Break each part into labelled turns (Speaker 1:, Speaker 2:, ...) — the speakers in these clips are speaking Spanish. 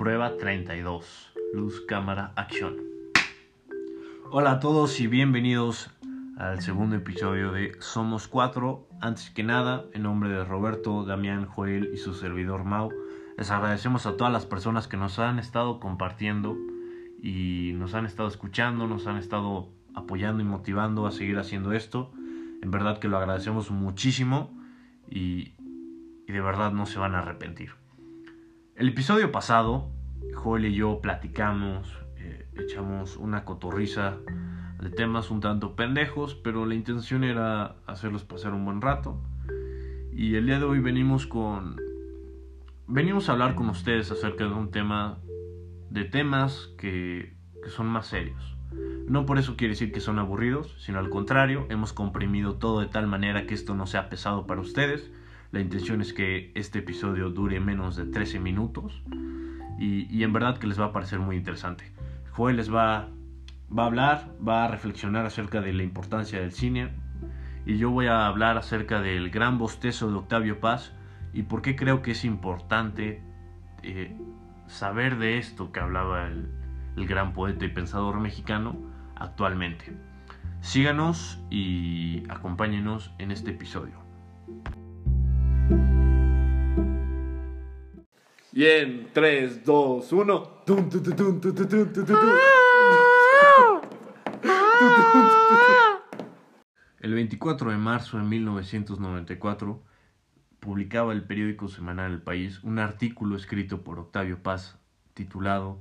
Speaker 1: Prueba 32. Luz, cámara, acción. Hola a todos y bienvenidos al segundo episodio de Somos Cuatro. Antes que nada, en nombre de Roberto, Damián, Joel y su servidor Mau, les agradecemos a todas las personas que nos han estado compartiendo y nos han estado escuchando, nos han estado apoyando y motivando a seguir haciendo esto. En verdad que lo agradecemos muchísimo y, y de verdad no se van a arrepentir. El episodio pasado, Joel y yo platicamos, eh, echamos una cotorriza de temas un tanto pendejos, pero la intención era hacerlos pasar un buen rato. Y el día de hoy venimos con... Venimos a hablar con ustedes acerca de un tema, de temas que, que son más serios. No por eso quiere decir que son aburridos, sino al contrario, hemos comprimido todo de tal manera que esto no sea pesado para ustedes la intención es que este episodio dure menos de 13 minutos y, en verdad que les va a parecer muy interesante. Joel les va, va a hablar, va a reflexionar acerca de la importancia del cine y yo voy a hablar acerca del gran bostezo de Octavio Paz y por qué creo que es importante eh, saber de esto que hablaba el, el gran poeta y pensador mexicano actualmente. Síganos y acompáñenos en este episodio.
Speaker 2: Bien, 3, 2, 1.
Speaker 1: El 24 de marzo de 1994 publicaba el periódico semanal El País un artículo escrito por Octavio Paz titulado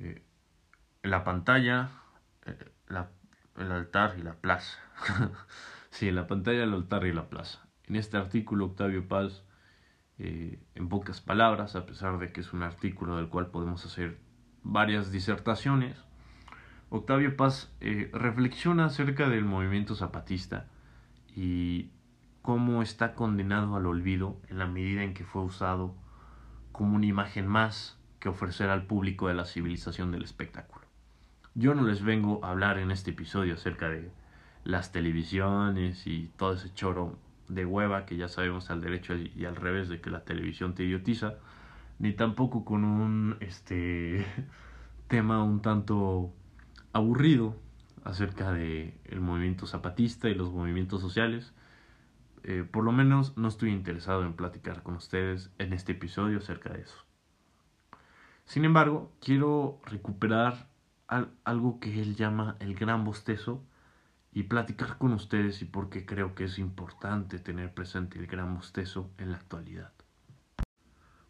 Speaker 1: eh, La pantalla, eh, la, el altar y la plaza. sí, la pantalla, el altar y la plaza. En este artículo Octavio Paz eh, en pocas palabras, a pesar de que es un artículo del cual podemos hacer varias disertaciones, Octavio Paz eh, reflexiona acerca del movimiento zapatista y cómo está condenado al olvido en la medida en que fue usado como una imagen más que ofrecer al público de la civilización del espectáculo. Yo no les vengo a hablar en este episodio acerca de las televisiones y todo ese choro de hueva que ya sabemos al derecho y al revés de que la televisión te idiotiza, ni tampoco con un este tema un tanto aburrido acerca de el movimiento zapatista y los movimientos sociales. Eh, por lo menos no estoy interesado en platicar con ustedes en este episodio acerca de eso. Sin embargo, quiero recuperar algo que él llama el gran bostezo y platicar con ustedes y por qué creo que es importante tener presente el gran bostezo en la actualidad.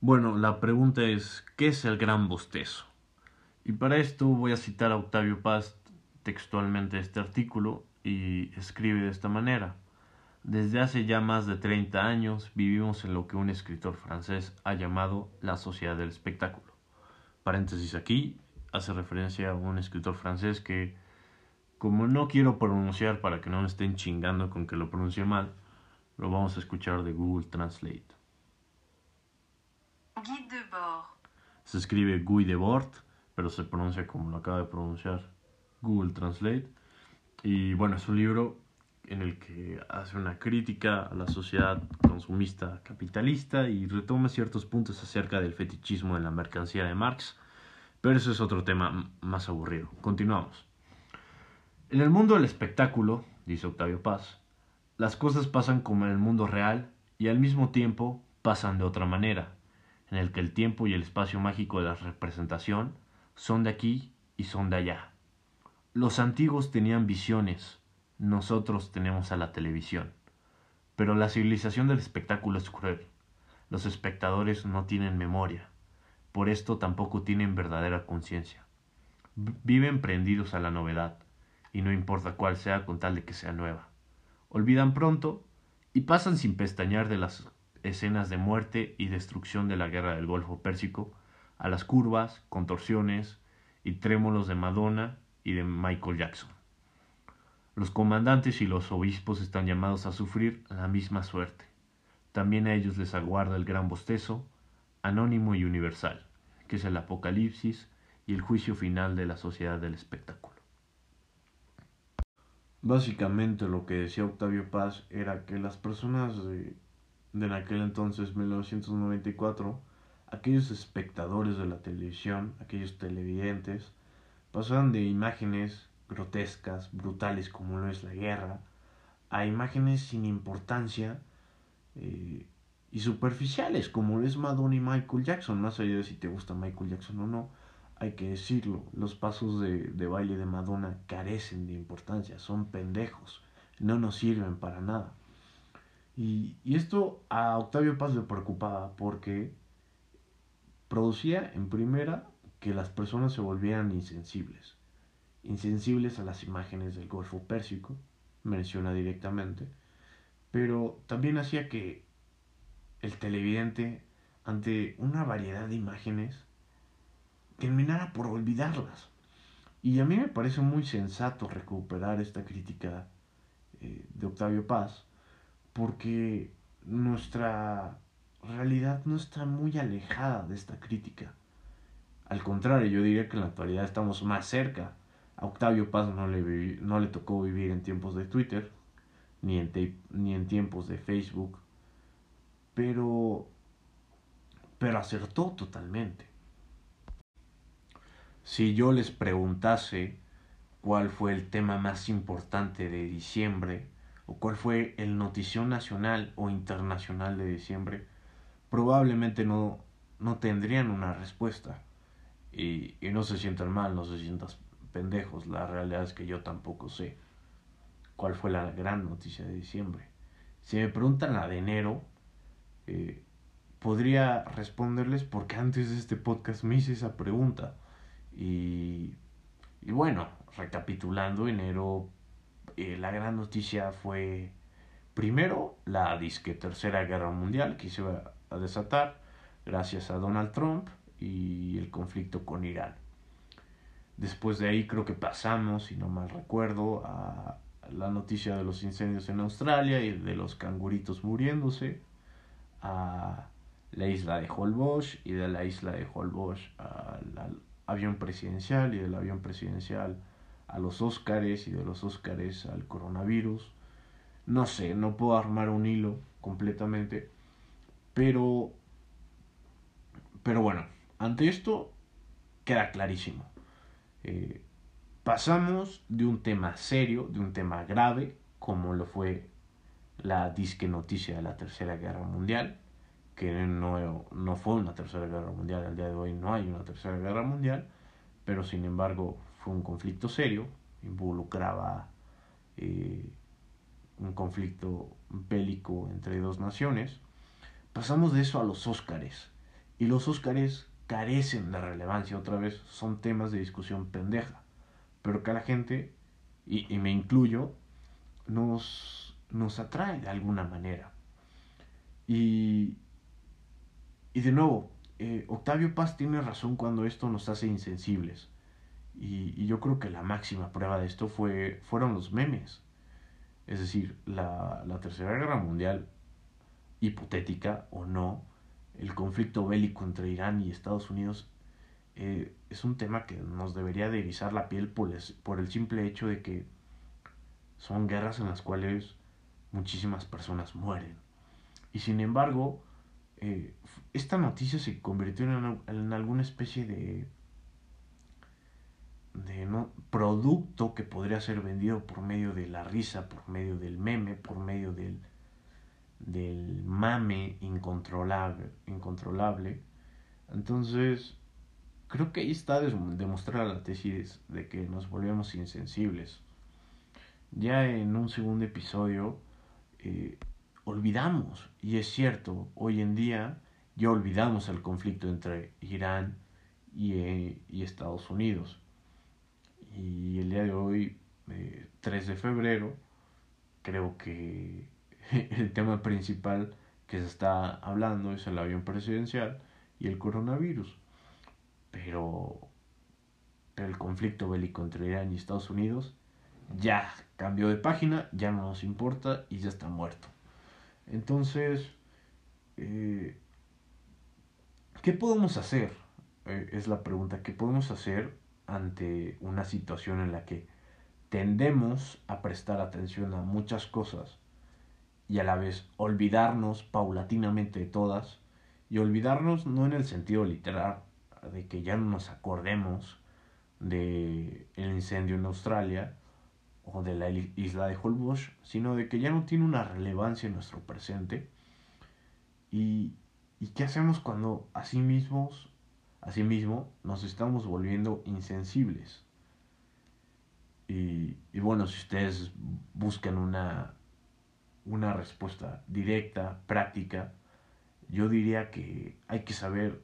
Speaker 1: Bueno, la pregunta es, ¿qué es el gran bostezo? Y para esto voy a citar a Octavio Paz textualmente este artículo y escribe de esta manera. Desde hace ya más de 30 años vivimos en lo que un escritor francés ha llamado la sociedad del espectáculo. Paréntesis aquí, hace referencia a un escritor francés que como no quiero pronunciar para que no me estén chingando con que lo pronuncie mal, lo vamos a escuchar de Google Translate.
Speaker 3: Guy Debord.
Speaker 1: Se escribe Guy Debord, pero se pronuncia como lo acaba de pronunciar Google Translate. Y bueno, es un libro en el que hace una crítica a la sociedad consumista capitalista y retoma ciertos puntos acerca del fetichismo de la mercancía de Marx, pero eso es otro tema más aburrido. Continuamos. En el mundo del espectáculo, dice Octavio Paz, las cosas pasan como en el mundo real y al mismo tiempo pasan de otra manera, en el que el tiempo y el espacio mágico de la representación son de aquí y son de allá. Los antiguos tenían visiones, nosotros tenemos a la televisión. Pero la civilización del espectáculo es cruel. Los espectadores no tienen memoria, por esto tampoco tienen verdadera conciencia. Viven prendidos a la novedad, y no importa cuál sea con tal de que sea nueva. Olvidan pronto y pasan sin pestañear de las escenas de muerte y destrucción de la guerra del Golfo Pérsico a las curvas, contorsiones y trémolos de Madonna y de Michael Jackson. Los comandantes y los obispos están llamados a sufrir la misma suerte. También a ellos les aguarda el gran bostezo, anónimo y universal, que es el apocalipsis y el juicio final de la sociedad del espectáculo. Básicamente lo que decía Octavio Paz era que las personas de, de en aquel entonces, 1994, aquellos espectadores de la televisión, aquellos televidentes, pasaban de imágenes grotescas, brutales como lo es la guerra, a imágenes sin importancia eh, y superficiales como lo es Madonna y Michael Jackson, más allá de si te gusta Michael Jackson o no, hay que decirlo, los pasos de, baile de Madonna carecen de importancia, son pendejos, no nos sirven para nada. Y, y, esto a Octavio Paz le preocupaba porque producía en primera que las personas se volvieran insensibles, insensibles a las imágenes del Golfo Pérsico, menciona directamente, pero también hacía que el televidente, ante una variedad de imágenes, terminara por olvidarlas. Y a mí me parece muy sensato recuperar esta crítica eh, de Octavio Paz, porque nuestra realidad no está muy alejada de esta crítica. Al contrario, yo diría que en la actualidad estamos más cerca. A Octavio Paz no le, no le tocó vivir en tiempos de Twitter, ni en, ni en tiempos de Facebook, pero, pero acertó totalmente. Si yo les preguntase cuál fue el tema más importante de diciembre, o cuál fue el notición nacional o internacional de diciembre, probablemente no, no tendrían una respuesta. Y, y, no se sientan mal, no se sientan pendejos. La realidad es que yo tampoco sé cuál fue la gran noticia de diciembre. Si me preguntan la de enero, eh, podría responderles porque antes de este podcast me hice esa pregunta. Y, bueno, recapitulando, enero, eh, la gran noticia fue primero la disque tercera guerra mundial que se va a desatar gracias a Donald Trump y el conflicto con Irán. Después de ahí creo que pasamos, si no mal recuerdo, a la noticia de los incendios en Australia y de los canguritos muriéndose, a la isla de Holbox y de la isla de Holbox al avión presidencial y del avión presidencial a los Óscares y de los Óscares al coronavirus. No sé, no puedo armar un hilo completamente, pero, pero bueno, ante esto queda clarísimo. Eh, pasamos de un tema serio, de un tema grave, como lo fue la disque noticia de la Tercera Guerra Mundial, que no, no fue una Tercera Guerra Mundial, al día de hoy no hay una Tercera Guerra Mundial, pero sin embargo fue un conflicto serio, involucraba eh, un conflicto bélico entre dos naciones, pasamos de eso a los Óscares. Y los Óscares carecen de relevancia, otra vez, son temas de discusión pendeja. Pero que a la gente, y, y me incluyo, nos, nos atrae de alguna manera. Y, y de nuevo, eh, Octavio Paz tiene razón cuando esto nos hace insensibles. Y, yo creo que la máxima prueba de esto fue, fueron los memes. Es decir, la, Tercera Guerra Mundial hipotética o no, el conflicto bélico entre Irán y Estados Unidos eh, es un tema que nos debería de erizar la piel por por el simple hecho de que son guerras en las cuales muchísimas personas mueren. Y sin embargo, eh, esta noticia se convirtió en, alguna especie de, de ¿no? producto que podría ser vendido por medio de la risa, por medio del meme, por medio del, del mame incontrolable, incontrolable. Entonces, creo que ahí está demostrada la tesis de que nos volvemos insensibles. Ya en un segundo episodio eh, olvidamos, y es cierto, hoy en día ya olvidamos el conflicto entre Irán y, eh, Estados Unidos. Y el día de hoy, eh, 3 de febrero, creo que el tema principal que se está hablando es el avión presidencial y el coronavirus. Pero, el conflicto bélico entre Irán y Estados Unidos ya cambió de página, ya no nos importa y ya está muerto. Entonces, eh, ¿qué podemos hacer? Eh, es la pregunta, ¿qué podemos hacer ante una situación en la que tendemos a prestar atención a muchas cosas y a la vez olvidarnos paulatinamente de todas Y olvidarnos no en el sentido literal de que ya no nos acordemos de el incendio en Australia o de la isla de Holbox, sino de que ya no tiene una relevancia en nuestro presente. Y, y qué hacemos cuando así mismos, así mismo nos estamos volviendo insensibles. Y, y bueno, si ustedes buscan una, una respuesta directa, práctica, yo diría que hay que saber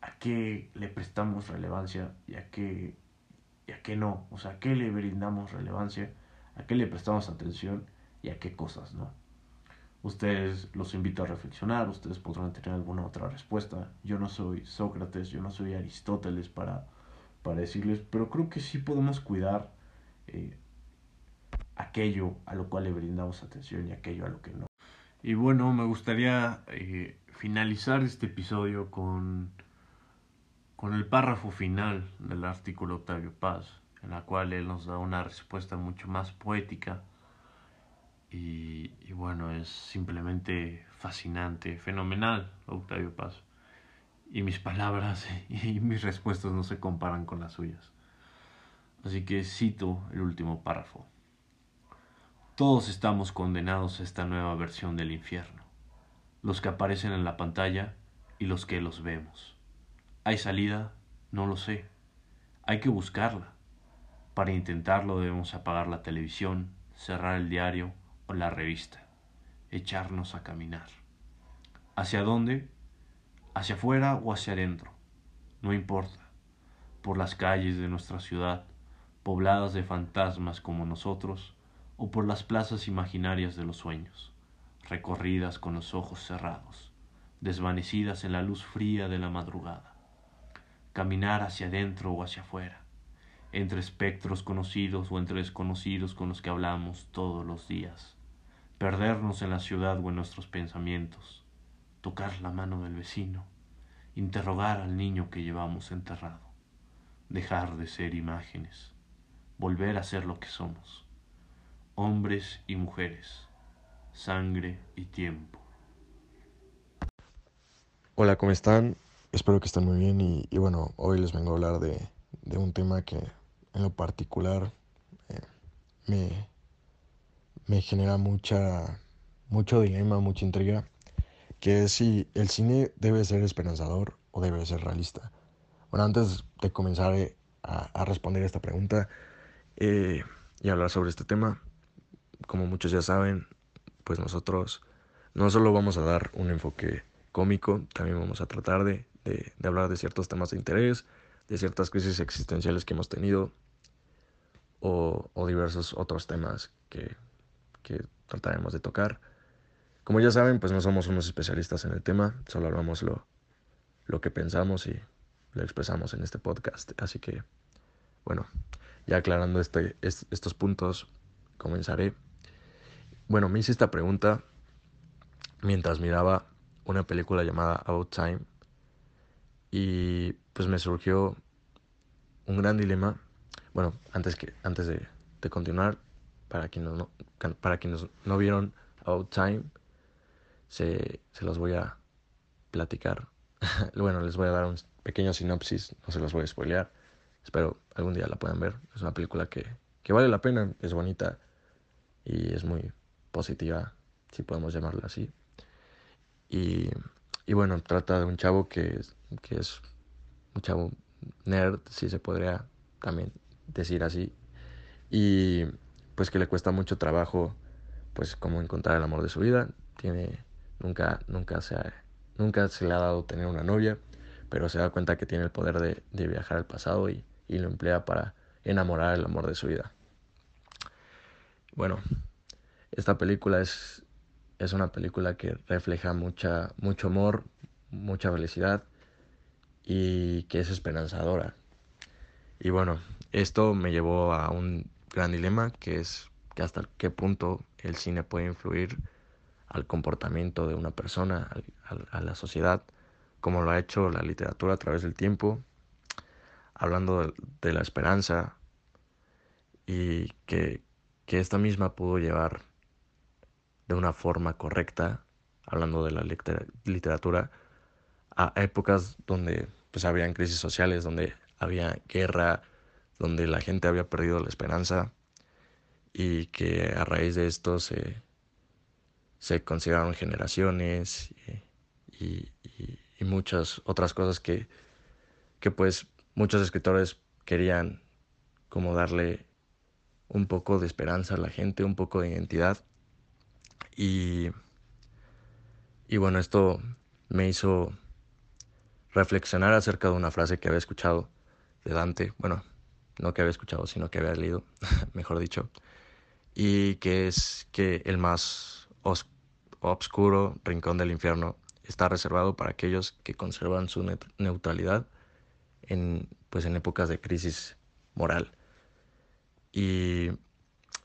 Speaker 1: a qué le prestamos relevancia y a qué, y a qué no. O sea, a qué le brindamos relevancia, a qué le prestamos atención y a qué cosas, ¿no? Ustedes los invito a reflexionar, ustedes podrán tener alguna otra respuesta. Yo no soy Sócrates, yo no soy Aristóteles para, para decirles, pero creo que sí podemos cuidar eh, aquello a lo cual le brindamos atención y aquello a lo que no. Y bueno, me gustaría eh, finalizar este episodio con con el párrafo final del artículo Octavio Paz, en la cual él nos da una respuesta mucho más poética y, bueno, es simplemente fascinante, fenomenal Octavio Paz. Y mis palabras y mis respuestas no se comparan con las suyas. Así que cito el último párrafo. Todos estamos condenados a esta nueva versión del infierno, los que aparecen en la pantalla y los que los vemos. ¿Hay salida? No lo sé. Hay que buscarla. Para intentarlo debemos apagar la televisión, cerrar el diario o la revista, echarnos a caminar. ¿Hacia dónde? ¿Hacia afuera o hacia adentro? No importa. Por las calles de nuestra ciudad, pobladas de fantasmas como nosotros, o por las plazas imaginarias de los sueños, recorridas con los ojos cerrados, desvanecidas en la luz fría de la madrugada caminar hacia adentro o hacia afuera, entre espectros conocidos o entre desconocidos con los que hablamos todos los días, perdernos en la ciudad o en nuestros pensamientos, tocar la mano del vecino, interrogar al niño que llevamos enterrado, dejar de ser imágenes, volver a ser lo que somos, hombres y mujeres, sangre y tiempo.
Speaker 3: Hola, ¿cómo están? Espero que estén muy bien y, bueno, hoy les vengo a hablar de, un tema que en lo particular eh, me, me genera mucha, mucho dilema, mucha intriga, que es si el cine debe ser esperanzador o debe ser realista. Bueno, antes de comenzar eh, a, responder esta pregunta eh, y hablar sobre este tema, como muchos ya saben, pues nosotros no solo vamos a dar un enfoque cómico, también vamos a tratar de de, hablar de ciertos temas de interés, de ciertas crisis existenciales que hemos tenido o, diversos otros temas que, que, trataremos de tocar. Como ya saben, pues no somos unos especialistas en el tema, solo hablamos lo, lo que pensamos y lo expresamos en este podcast. Así que, bueno, ya aclarando este, estos puntos, comenzaré. Bueno, me hice esta pregunta mientras miraba una película llamada Out Time y pues me surgió un gran dilema. Bueno, antes, que, antes de, continuar, para quienes no, para quienes no vieron Out Time, se, se los voy a platicar. bueno, les voy a dar un pequeño sinopsis, no se los voy a spoilear. Espero algún día la puedan ver. Es una película que, que vale la pena, es bonita y es muy positiva, si podemos llamarla así. Y, y bueno, trata de un chavo que que es un chavo nerd, si se podría también decir así, y pues que le cuesta mucho trabajo, pues como encontrar el amor de su vida, tiene, nunca, nunca se, nunca se le ha dado tener una novia, pero se da cuenta que tiene el poder de, de viajar al pasado y, y lo emplea para enamorar el amor de su vida. Bueno, esta película es, es una película que refleja mucha, mucho amor, mucha felicidad y que es esperanzadora. Y bueno, esto me llevó a un gran dilema que es que hasta qué punto el cine puede influir al comportamiento de una persona, a, la sociedad, como lo ha hecho la literatura a través del tiempo, hablando de, la esperanza y que, que esta misma pudo llevar de una forma correcta, hablando de la literatura, a épocas donde pues habían crisis sociales, donde había guerra, donde la gente había perdido la esperanza y que a raíz de esto se, se consideraron generaciones y, muchas otras cosas que, que pues muchos escritores querían como darle un poco de esperanza a la gente, un poco de identidad. Y, y bueno, esto me hizo reflexionar acerca de una frase que había escuchado de Dante, bueno, no que había escuchado, sino que había leído, mejor dicho, y que es que el más oscuro rincón del infierno está reservado para aquellos que conservan su neutralidad en, pues, en épocas de crisis moral.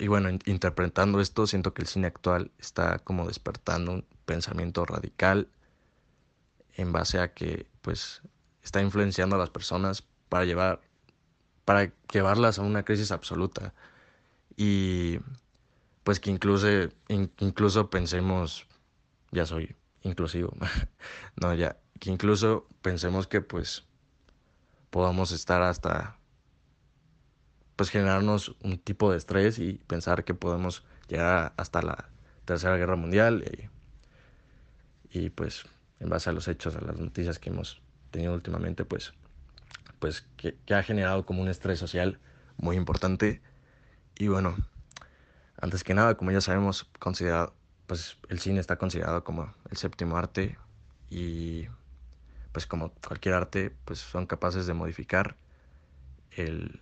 Speaker 3: Y, bueno, interpretando esto, siento que el cine actual está como despertando un pensamiento radical en base a que pues está influenciando a las personas para llevar para llevarlas a una crisis absoluta. Y pues que incluso incluso pensemos ya soy inclusivo no ya que incluso pensemos que pues podamos estar hasta pues generarnos un tipo de estrés y pensar que podemos llegar hasta la tercera guerra mundial y, y pues en base a los hechos, a las noticias que hemos tenido últimamente, pues, pues que, ha generado como un estrés social muy importante. Y bueno, antes que nada, como ya sabemos, considerado, pues el cine está considerado como el séptimo arte y pues como cualquier arte, pues son capaces de modificar el,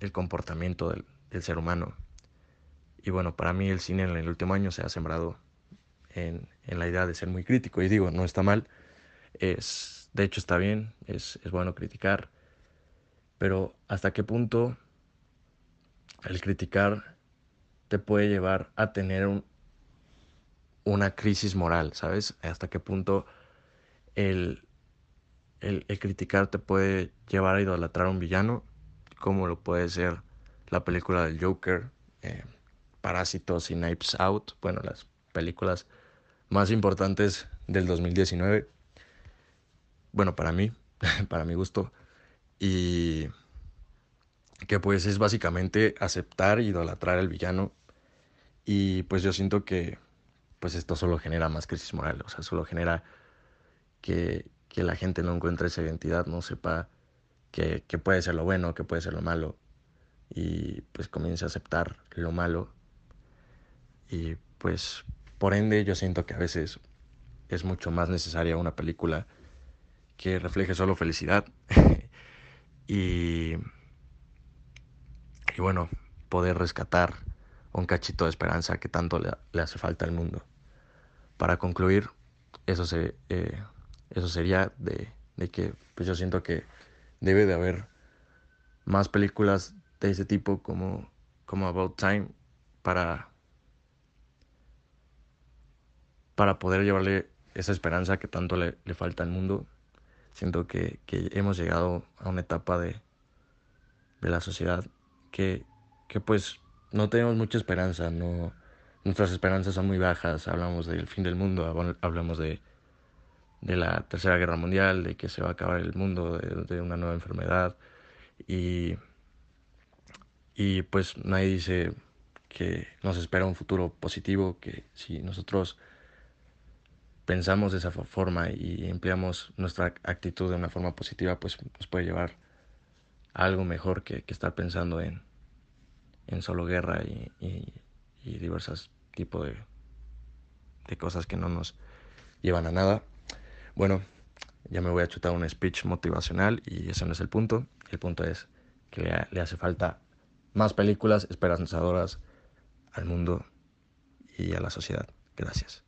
Speaker 3: el comportamiento del, del, ser humano. Y bueno, para mí el cine en el último año se ha sembrado en, en, la idea de ser muy crítico. Y digo, no está mal, es, de hecho está bien, es, es bueno criticar, pero hasta qué punto el criticar te puede llevar a tener un, una crisis moral, ¿sabes? Hasta qué punto el, el, el, criticar te puede llevar a idolatrar a un villano, como lo puede ser la película del Joker, eh, Parásitos y Knives Out, bueno, las películas más importantes del 2019. Bueno, para mí, para mi gusto. Y que pues es básicamente aceptar y idolatrar al villano. Y pues yo siento que pues esto solo genera más crisis moral, o sea, solo genera que, que la gente no encuentre esa identidad, no sepa que, puede ser lo bueno, que puede ser lo malo. Y pues comience a aceptar lo malo. Y pues por ende, yo siento que a veces es mucho más necesaria una película que refleje solo felicidad y, y bueno, poder rescatar un cachito de esperanza que tanto le, le hace falta al mundo. Para concluir, eso, se, eh, eso sería de, de que pues yo siento que debe de haber más películas de ese tipo como, como About Time para para poder llevarle esa esperanza que tanto le, falta al mundo. Siento que, que, hemos llegado a una etapa de, de la sociedad que, que pues no tenemos mucha esperanza, no, nuestras esperanzas son muy bajas, hablamos del fin del mundo, hablamos de, de la tercera guerra mundial, de que se va a acabar el mundo, de, una nueva enfermedad y, y pues nadie dice que nos espera un futuro positivo, que si nosotros pensamos de esa forma y empleamos nuestra actitud de una forma positiva, pues nos puede llevar a algo mejor que, que estar pensando en, en solo guerra y, y, y diversos tipos de, de cosas que no nos llevan a nada. Bueno, ya me voy a chutar un speech motivacional y ese no es el punto. El punto es que le, le hace falta más películas esperanzadoras al mundo y a la sociedad. Gracias.